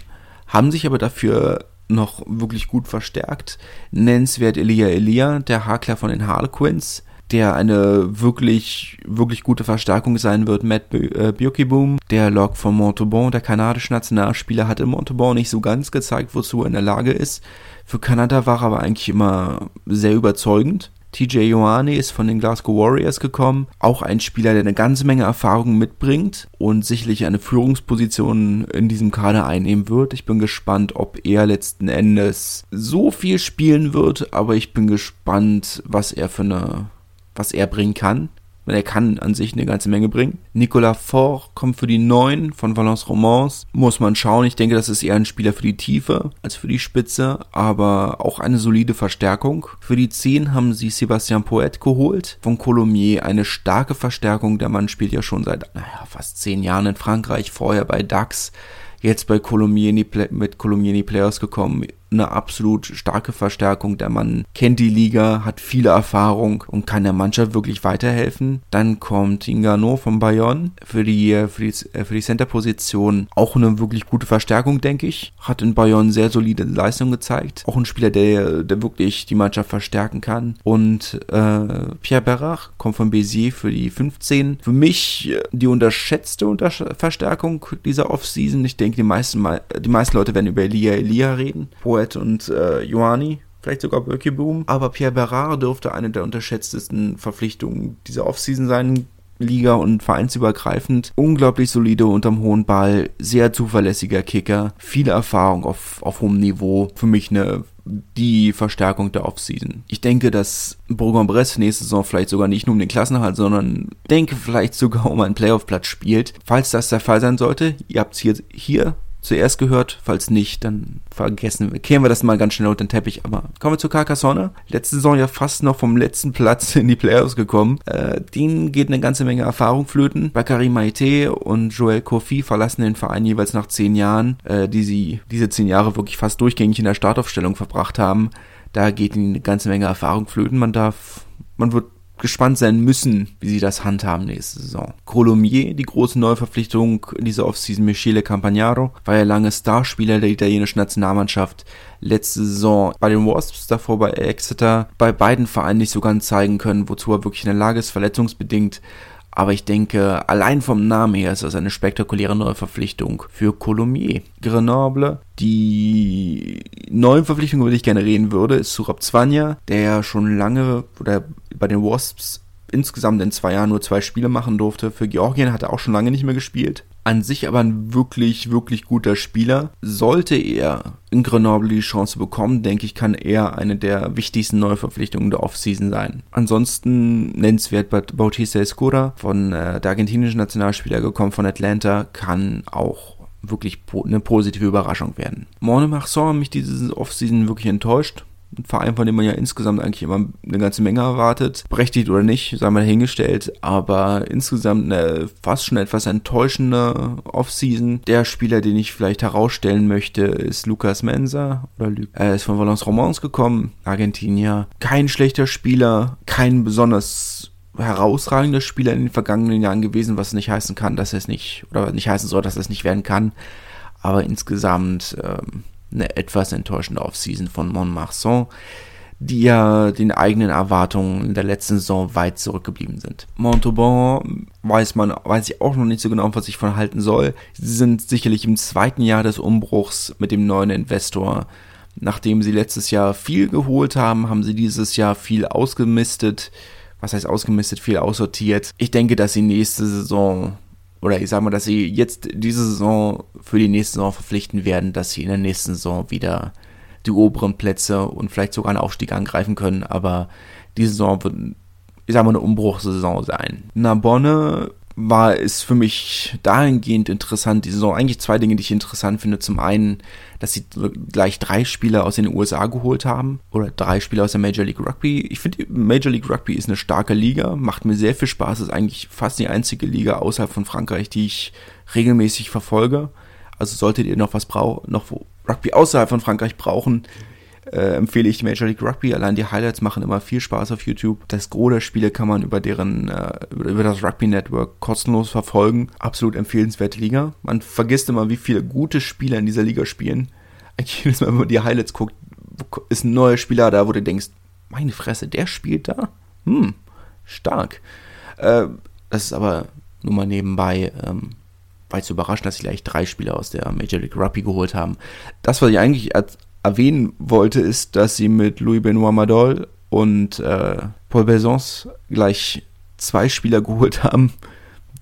haben sich aber dafür noch wirklich gut verstärkt. Nennenswert Elia Elia, der Hakler von den Harlequins, der eine wirklich, wirklich gute Verstärkung sein wird. Matt äh, Bjokiboom, der Log von Montauban, der kanadische Nationalspieler, hat in Montauban nicht so ganz gezeigt, wozu er in der Lage ist. Für Kanada war er aber eigentlich immer sehr überzeugend. TJ Ioane ist von den Glasgow Warriors gekommen. Auch ein Spieler, der eine ganze Menge Erfahrung mitbringt und sicherlich eine Führungsposition in diesem Kader einnehmen wird. Ich bin gespannt, ob er letzten Endes so viel spielen wird, aber ich bin gespannt, was er für eine was er bringen kann. Weil er kann an sich eine ganze Menge bringen. Nicolas Faure kommt für die 9 von Valence Romans. Muss man schauen. Ich denke, das ist eher ein Spieler für die Tiefe als für die Spitze, aber auch eine solide Verstärkung. Für die 10 haben sie Sebastian Poet geholt. Von Colomier eine starke Verstärkung. Der Mann spielt ja schon seit, naja, fast 10 Jahren in Frankreich. Vorher bei DAX jetzt bei Colomier mit Colomier in die Playoffs gekommen eine absolut starke Verstärkung. Der Mann kennt die Liga, hat viele Erfahrung und kann der Mannschaft wirklich weiterhelfen. Dann kommt Ingano von Bayonne für die, für die, für die Center-Position. Auch eine wirklich gute Verstärkung, denke ich. Hat in Bayonne sehr solide Leistung gezeigt. Auch ein Spieler, der, der wirklich die Mannschaft verstärken kann. Und äh, Pierre Berrach kommt von Bézier für die 15. Für mich äh, die unterschätzte Unter Verstärkung dieser Offseason. Ich denke, die meisten, die meisten Leute werden über Elia Elia reden. Wo Poet und äh, Ioani, vielleicht sogar Boom. Aber Pierre Berard dürfte eine der unterschätztesten Verpflichtungen dieser Offseason sein. Liga und vereinsübergreifend. Unglaublich solide unterm hohen Ball, sehr zuverlässiger Kicker, viele Erfahrung auf, auf hohem Niveau. Für mich eine die Verstärkung der Offseason. Ich denke, dass Bourg-en-Bresse nächste Saison vielleicht sogar nicht nur um den Klassenhalt, sondern denke vielleicht sogar um einen Playoff-Platz spielt. Falls das der Fall sein sollte, ihr habt es hier, hier zuerst gehört. Falls nicht, dann vergessen wir, kehren wir das mal ganz schnell unter den Teppich. Aber kommen wir zu Carcassonne. Letzte Saison ja fast noch vom letzten Platz in die Playoffs gekommen. Äh, denen geht eine ganze Menge Erfahrung flöten. Bakary Maite und Joel Kofi verlassen den Verein jeweils nach zehn Jahren, äh, die sie diese zehn Jahre wirklich fast durchgängig in der Startaufstellung verbracht haben. Da geht ihnen eine ganze Menge Erfahrung flöten. Man darf, man wird gespannt sein müssen, wie sie das handhaben nächste Saison. Colomier, die große Neuverpflichtung dieser Offseason, Michele Campagnaro, war ja lange Starspieler der italienischen Nationalmannschaft. Letzte Saison bei den Wasps, davor bei Exeter, bei beiden Vereinen nicht so ganz zeigen können, wozu er wirklich in der Lage ist, verletzungsbedingt aber ich denke, allein vom Namen her ist das eine spektakuläre neue Verpflichtung für Colomier. Grenoble, die neue Verpflichtung, über die ich gerne reden würde, ist Surab Zwanja, der ja schon lange oder bei den Wasps insgesamt in zwei Jahren nur zwei Spiele machen durfte. Für Georgien hat er auch schon lange nicht mehr gespielt an sich aber ein wirklich, wirklich guter Spieler. Sollte er in Grenoble die Chance bekommen, denke ich, kann er eine der wichtigsten Neuverpflichtungen der Offseason sein. Ansonsten nennenswert Bautista Escura von äh, der argentinischen Nationalspieler gekommen von Atlanta, kann auch wirklich eine positive Überraschung werden. Morne Marsan hat mich diese Offseason wirklich enttäuscht ein Verein, von dem man ja insgesamt eigentlich immer eine ganze Menge erwartet. Berechtigt oder nicht, sei mal dahingestellt. Aber insgesamt eine fast schon etwas enttäuschende Offseason. Der Spieler, den ich vielleicht herausstellen möchte, ist Lucas Mensa. Oder er ist von Valence Romans gekommen, Argentinier. Kein schlechter Spieler, kein besonders herausragender Spieler in den vergangenen Jahren gewesen, was nicht heißen kann, dass es nicht, oder nicht heißen soll, dass es nicht werden kann. Aber insgesamt ähm, eine etwas enttäuschende Offseason von Montmarsan, die ja den eigenen Erwartungen in der letzten Saison weit zurückgeblieben sind. Montauban weiß man, weiß ich auch noch nicht so genau, was ich von halten soll. Sie sind sicherlich im zweiten Jahr des Umbruchs mit dem neuen Investor. Nachdem sie letztes Jahr viel geholt haben, haben sie dieses Jahr viel ausgemistet. Was heißt ausgemistet? Viel aussortiert. Ich denke, dass sie nächste Saison oder ich sage mal, dass sie jetzt diese Saison für die nächste Saison verpflichten werden, dass sie in der nächsten Saison wieder die oberen Plätze und vielleicht sogar einen Aufstieg angreifen können, aber diese Saison wird, ich sag mal, eine Umbruchssaison sein. Narbonne war es für mich dahingehend interessant, die Saison. Eigentlich zwei Dinge, die ich interessant finde. Zum einen, dass sie gleich drei Spieler aus den USA geholt haben. Oder drei Spieler aus der Major League Rugby. Ich finde, Major League Rugby ist eine starke Liga. Macht mir sehr viel Spaß. Ist eigentlich fast die einzige Liga außerhalb von Frankreich, die ich regelmäßig verfolge. Also solltet ihr noch was brauchen, noch Rugby außerhalb von Frankreich brauchen, äh, empfehle ich Major League Rugby. Allein die Highlights machen immer viel Spaß auf YouTube. Das Gros der Spiele kann man über deren, äh, über das Rugby Network kostenlos verfolgen. Absolut empfehlenswerte Liga. Man vergisst immer, wie viele gute Spieler in dieser Liga spielen. Eigentlich jedes Mal, wenn man die Highlights guckt, ist ein neuer Spieler da, wo du denkst, meine Fresse, der spielt da? Hm, stark. Äh, das ist aber nur mal nebenbei, ähm, war zu überraschen, dass sie gleich drei Spieler aus der Major League Rugby geholt haben. Das, was ich eigentlich erwähnen wollte, ist, dass sie mit Louis Benoit Madol und äh, Paul Besons gleich zwei Spieler geholt haben,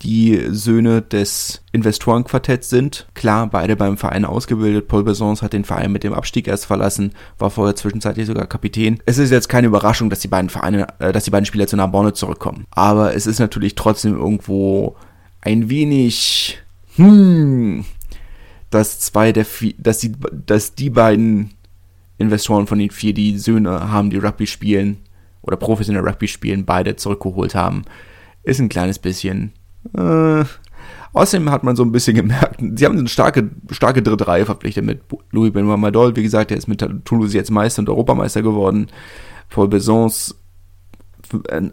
die Söhne des Investorenquartetts sind. Klar, beide beim Verein ausgebildet. Paul Besons hat den Verein mit dem Abstieg erst verlassen, war vorher zwischenzeitlich sogar Kapitän. Es ist jetzt keine Überraschung, dass die beiden Vereine, äh, dass die beiden Spieler zu Narbonne zurückkommen. Aber es ist natürlich trotzdem irgendwo ein wenig, hm, dass zwei der vier, dass die, dass die beiden Investoren von den vier, die Söhne haben, die Rugby spielen oder professionell Rugby spielen, beide zurückgeholt haben, ist ein kleines bisschen. Äh, außerdem hat man so ein bisschen gemerkt, sie haben eine starke, starke dritte Reihe verpflichtet mit Louis Benoit Madol. Wie gesagt, der ist mit Toulouse jetzt Meister und Europameister geworden. Paul Besons,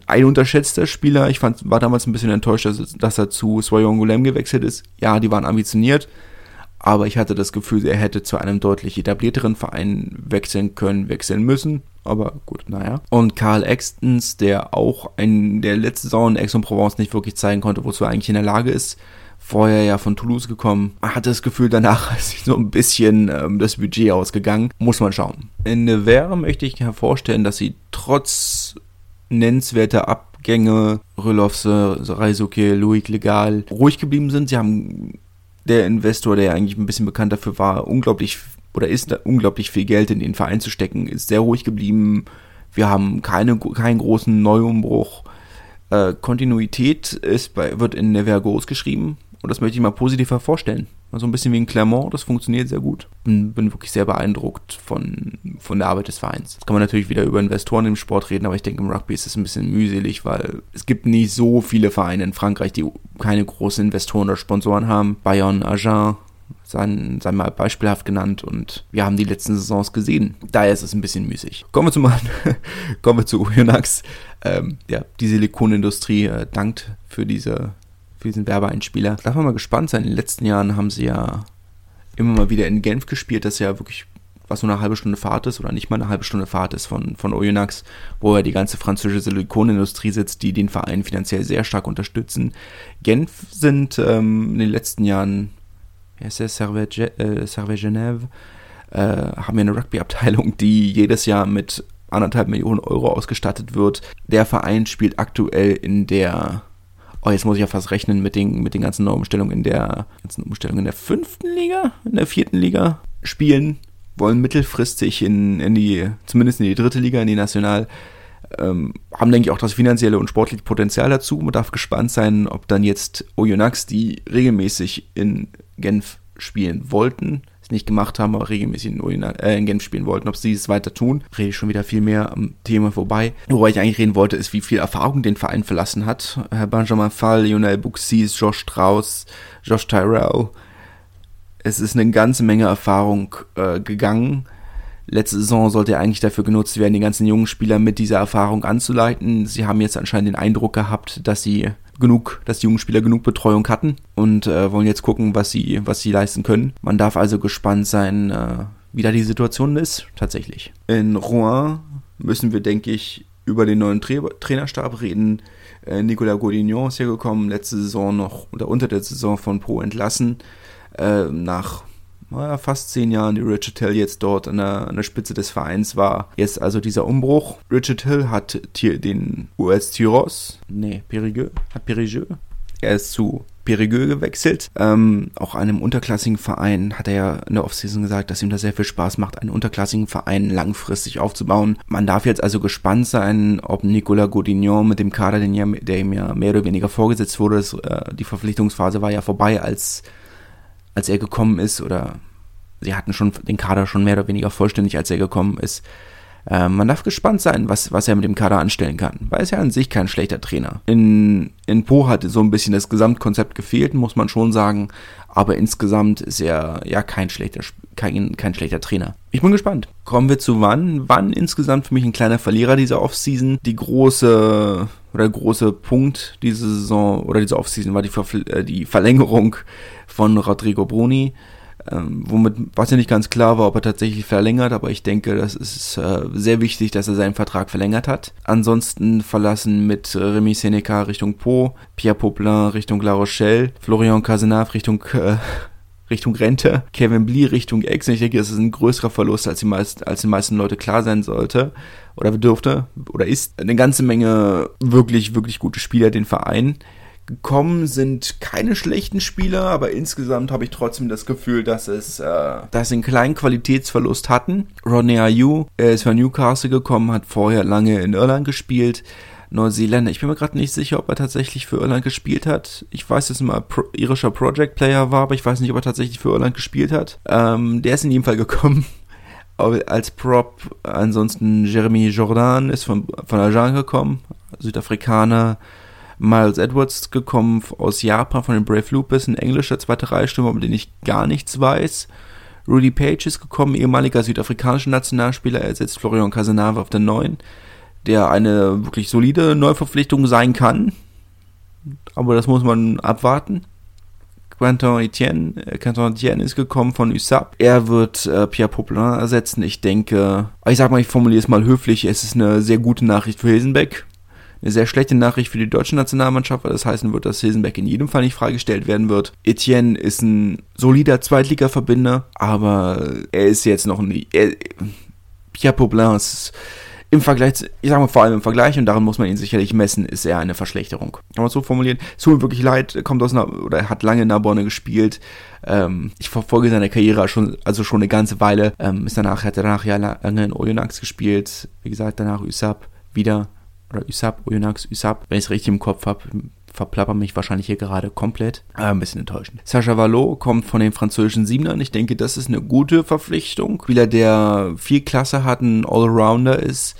ein unterschätzter Spieler. Ich fand, war damals ein bisschen enttäuscht, dass, dass er zu Soyon Goulem gewechselt ist. Ja, die waren ambitioniert aber ich hatte das Gefühl, er hätte zu einem deutlich etablierteren Verein wechseln können, wechseln müssen. Aber gut, naja. Und Karl Extens, der auch in der letzten Saison in Aix-en-Provence nicht wirklich zeigen konnte, wozu er eigentlich in der Lage ist. Vorher ja von Toulouse gekommen. Hatte das Gefühl, danach ist so ein bisschen ähm, das Budget ausgegangen. Muss man schauen. In Nevers möchte ich hervorstellen, dass sie trotz nennenswerter Abgänge, Rülofse, Reisuke, Louis Legal, ruhig geblieben sind. Sie haben der Investor, der eigentlich ein bisschen bekannt dafür war, unglaublich oder ist unglaublich viel Geld in den Verein zu stecken, ist sehr ruhig geblieben. Wir haben keine, keinen großen Neuumbruch. Äh, Kontinuität ist bei, wird in Nevers groß geschrieben. Und das möchte ich mal positiv hervorstellen. Also ein bisschen wie in Clermont, das funktioniert sehr gut. Bin, bin wirklich sehr beeindruckt von, von der Arbeit des Vereins. Jetzt kann man natürlich wieder über Investoren im Sport reden, aber ich denke, im Rugby ist es ein bisschen mühselig, weil es gibt nicht so viele Vereine in Frankreich, die keine großen Investoren oder Sponsoren haben. Bayern, Agen, sein, sein mal beispielhaft genannt und wir haben die letzten Saisons gesehen. Daher ist es ein bisschen müßig. Kommen wir zu mal, kommen wir zu Oyonnax. Ähm, ja, die Silikonindustrie äh, dankt für diese für diesen Werbeeinspieler. Darf man mal gespannt sein. In den letzten Jahren haben sie ja immer mal wieder in Genf gespielt, das ja wirklich was so eine halbe Stunde Fahrt ist oder nicht mal eine halbe Stunde Fahrt ist von, von Oyonnax, wo ja die ganze französische Silikonindustrie sitzt, die den Verein finanziell sehr stark unterstützen. Genf sind ähm, in den letzten Jahren, wie heißt der, Servet, äh, Genève, äh, haben ja eine Rugby-Abteilung, die jedes Jahr mit anderthalb Millionen Euro ausgestattet wird. Der Verein spielt aktuell in der oh, jetzt muss ich ja fast rechnen mit den, mit den ganzen Umstellungen in der, ganzen Umstellungen in der fünften Liga, in der vierten Liga spielen, wollen mittelfristig in, in die, zumindest in die dritte Liga, in die National, ähm, haben, denke ich, auch das finanzielle und sportliche Potenzial dazu. Man darf gespannt sein, ob dann jetzt Oyonnax, die regelmäßig in Genf spielen wollten, nicht gemacht haben, aber regelmäßig in, äh, in Genf spielen wollten, ob sie es weiter tun. Rede ich schon wieder viel mehr am Thema vorbei. Wobei ich eigentlich reden wollte, ist, wie viel Erfahrung den Verein verlassen hat. Herr Benjamin Fall, Lionel Buxis, Josh Strauss, Josh Tyrell. Es ist eine ganze Menge Erfahrung äh, gegangen. Letzte Saison sollte eigentlich dafür genutzt werden, die ganzen jungen Spieler mit dieser Erfahrung anzuleiten. Sie haben jetzt anscheinend den Eindruck gehabt, dass sie genug, dass die jungen Spieler genug Betreuung hatten und äh, wollen jetzt gucken, was sie, was sie leisten können. Man darf also gespannt sein, äh, wie da die Situation ist, tatsächlich. In Rouen müssen wir, denke ich, über den neuen Tra Trainerstab reden. Äh, Nicolas Godignon ist hier gekommen, letzte Saison noch oder unter der Saison von Pro entlassen. Äh, nach naja, fast zehn Jahren, die Richard Hill jetzt dort an der, an der Spitze des Vereins war. Jetzt also dieser Umbruch. Richard Hill hat den US Tyros, nee, Périgueux, hat Périgueux. Er ist zu Périgueux gewechselt. Ähm, auch einem unterklassigen Verein hat er ja in der Offseason gesagt, dass ihm das sehr viel Spaß macht, einen unterklassigen Verein langfristig aufzubauen. Man darf jetzt also gespannt sein, ob Nicolas Godignon mit dem Kader, den ja, der ihm ja mehr oder weniger vorgesetzt wurde, das, äh, die Verpflichtungsphase war ja vorbei, als, als er gekommen ist, oder sie hatten schon den Kader schon mehr oder weniger vollständig, als er gekommen ist. Äh, man darf gespannt sein, was, was er mit dem Kader anstellen kann, weil er ist ja an sich kein schlechter Trainer. In, in Po hatte so ein bisschen das Gesamtkonzept gefehlt, muss man schon sagen, aber insgesamt ist er ja kein schlechter, kein, kein schlechter Trainer. Ich bin gespannt. Kommen wir zu wann? Wann insgesamt für mich ein kleiner Verlierer dieser Offseason? Die große oder der große Punkt diese Saison oder diese Offseason war die, Verfl äh, die Verlängerung von Rodrigo Bruni ähm, womit, was ja nicht ganz klar war, ob er tatsächlich verlängert, aber ich denke, das ist äh, sehr wichtig, dass er seinen Vertrag verlängert hat. Ansonsten verlassen mit Remy Seneca Richtung Po, Pierre Poplin Richtung La Rochelle, Florian Cazenave Richtung äh, Richtung Rente, Kevin Blee Richtung Ex. Ich denke, das ist ein größerer Verlust, als die meisten, als den meisten Leute klar sein sollte oder dürfte oder ist. Eine ganze Menge wirklich, wirklich gute Spieler den Verein gekommen sind keine schlechten Spieler, aber insgesamt habe ich trotzdem das Gefühl, dass es, äh, dass sie einen kleinen Qualitätsverlust hatten. Rodney Ayew er ist von Newcastle gekommen, hat vorher lange in Irland gespielt. Neuseeländer. Ich bin mir gerade nicht sicher, ob er tatsächlich für Irland gespielt hat. Ich weiß, dass er mal Pro irischer Project Player war, aber ich weiß nicht, ob er tatsächlich für Irland gespielt hat. Ähm, der ist in jedem Fall gekommen als Prop. Ansonsten Jeremy Jordan ist von, von Ajan gekommen, Südafrikaner. Miles Edwards gekommen aus Japan von den Brave Lupus, ein englischer zweiter Reichstürmer, über den ich gar nichts weiß. Rudy Page ist gekommen, ehemaliger südafrikanischer Nationalspieler, er ersetzt Florian Casanave auf der 9, der eine wirklich solide Neuverpflichtung sein kann. Aber das muss man abwarten. Quentin Etienne, äh, Quentin Etienne ist gekommen von USAP. Er wird äh, Pierre Poplin ersetzen. Ich denke, ich sag mal, ich formuliere es mal höflich, es ist eine sehr gute Nachricht für Hilsenbeck eine sehr schlechte Nachricht für die deutsche Nationalmannschaft, weil das heißen wird, dass Hilsenbeck in jedem Fall nicht freigestellt werden wird. Etienne ist ein solider Zweitliga-Verbinder, aber er ist jetzt noch. Er, Pierre Poblin ist im Vergleich, ich sage mal vor allem im Vergleich, und daran muss man ihn sicherlich messen, ist er eine Verschlechterung. Kann man so formulieren. Es tut mir wirklich leid, kommt aus einer, oder hat lange in Narbonne gespielt. Ähm, ich verfolge seine Karriere schon, also schon eine ganze Weile. Ähm, ist danach, hat er danach ja lange in Oyonnax gespielt. Wie gesagt, danach USAP wieder oder Usap, Oyonnax, Usap, wenn ich es richtig im Kopf habe, verplapper mich wahrscheinlich hier gerade komplett. Aber ein bisschen enttäuschend. Sascha Vallot kommt von den französischen Siebenern. Ich denke, das ist eine gute Verpflichtung. Spieler, der viel Klasse hat, ein Allrounder ist.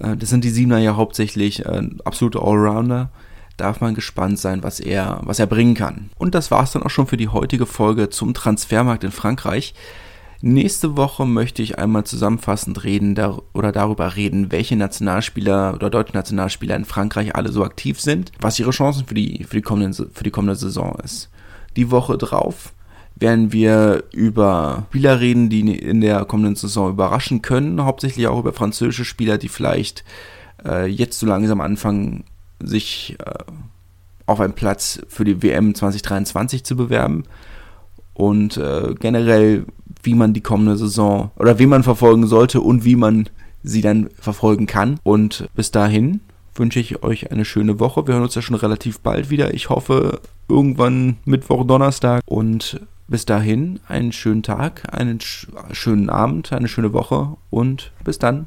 Äh, das sind die Siebener ja hauptsächlich äh, absolute Allrounder. Darf man gespannt sein, was er, was er bringen kann. Und das war es dann auch schon für die heutige Folge zum Transfermarkt in Frankreich. Nächste Woche möchte ich einmal zusammenfassend reden dar oder darüber reden, welche Nationalspieler oder deutsche Nationalspieler in Frankreich alle so aktiv sind, was ihre Chancen für die, für die, kommende, für die kommende Saison ist. Die Woche drauf werden wir über Spieler reden, die in der kommenden Saison überraschen können, hauptsächlich auch über französische Spieler, die vielleicht äh, jetzt so langsam anfangen, sich äh, auf einen Platz für die WM 2023 zu bewerben. Und äh, generell wie man die kommende Saison oder wie man verfolgen sollte und wie man sie dann verfolgen kann. Und bis dahin wünsche ich euch eine schöne Woche. Wir hören uns ja schon relativ bald wieder. Ich hoffe irgendwann Mittwoch, Donnerstag. Und bis dahin einen schönen Tag, einen schönen Abend, eine schöne Woche und bis dann.